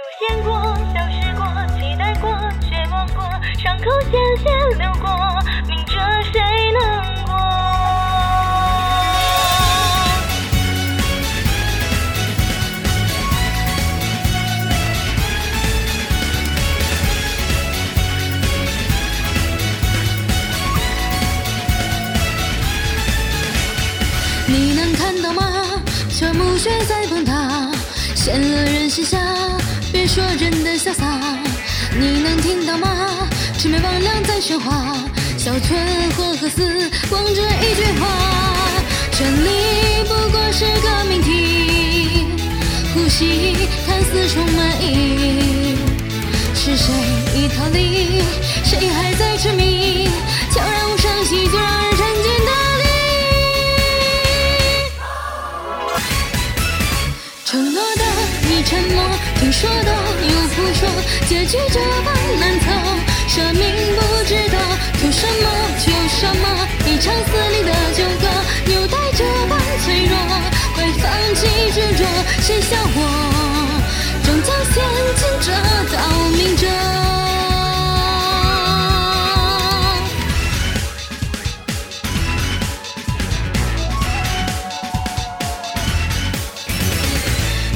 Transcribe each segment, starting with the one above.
出现过，消失过，期待过，绝望过，伤口鲜血流过，明着谁能过？你能看到吗？这墓穴在崩塌，陷了人心下。说真的潇洒，你能听到吗？魑魅魍魉在喧哗，小村或和死光这一句话：真理不过是个命题，呼吸看似充满意义。是谁已逃离？谁还在痴迷？结局这般难测，生命不值得图什么求什么，一场撕裂的纠葛，纽带这般脆弱，快放弃执着，谁笑我，终将陷进这道明哲。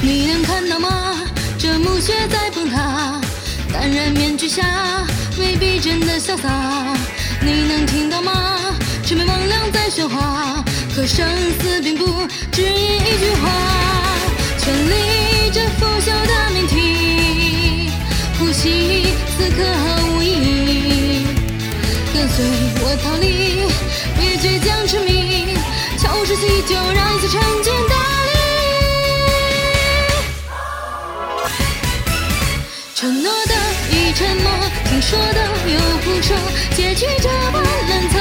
你能看到吗？这墓穴在崩塌，淡然面具下未必真的潇洒。你能听到吗？魑魅魍魉在喧哗，可生死并不只因一句话。全力这腐朽的命题，呼吸此刻毫无意义。跟随我逃离，别倔强痴迷，悄声细就让一切沉浸大理。承诺的已沉默，听说的又不说，结局这般难测，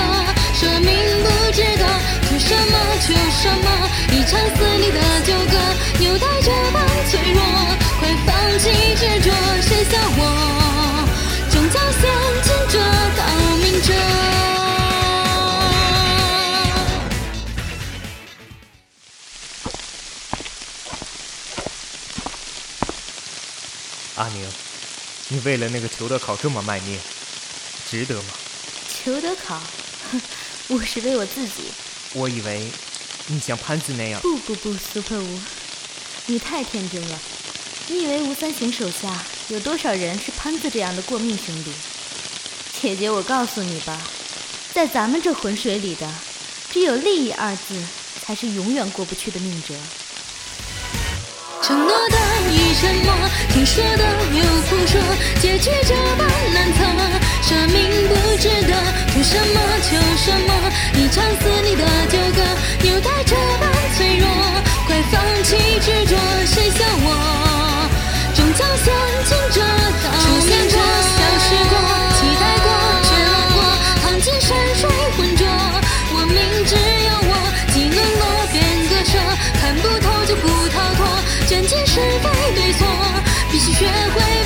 生命不知道图什么求什么，一场撕裂的纠葛，纽带这般脆弱，快放弃执着，谁笑我，终将陷进这道明哲。阿宁，你为了那个裘德考这么卖命，值得吗？裘德考，哼，我是为我自己。我以为你像潘子那样，不不不，Super 吴，你太天真了。你以为吴三省手下有多少人是潘子这样的过命兄弟？姐姐，我告诉你吧，在咱们这浑水里的，只有利益二字才是永远过不去的命折。承诺的已沉默，听说的又不说，结局这般难测，生命不人间是非对错必须学会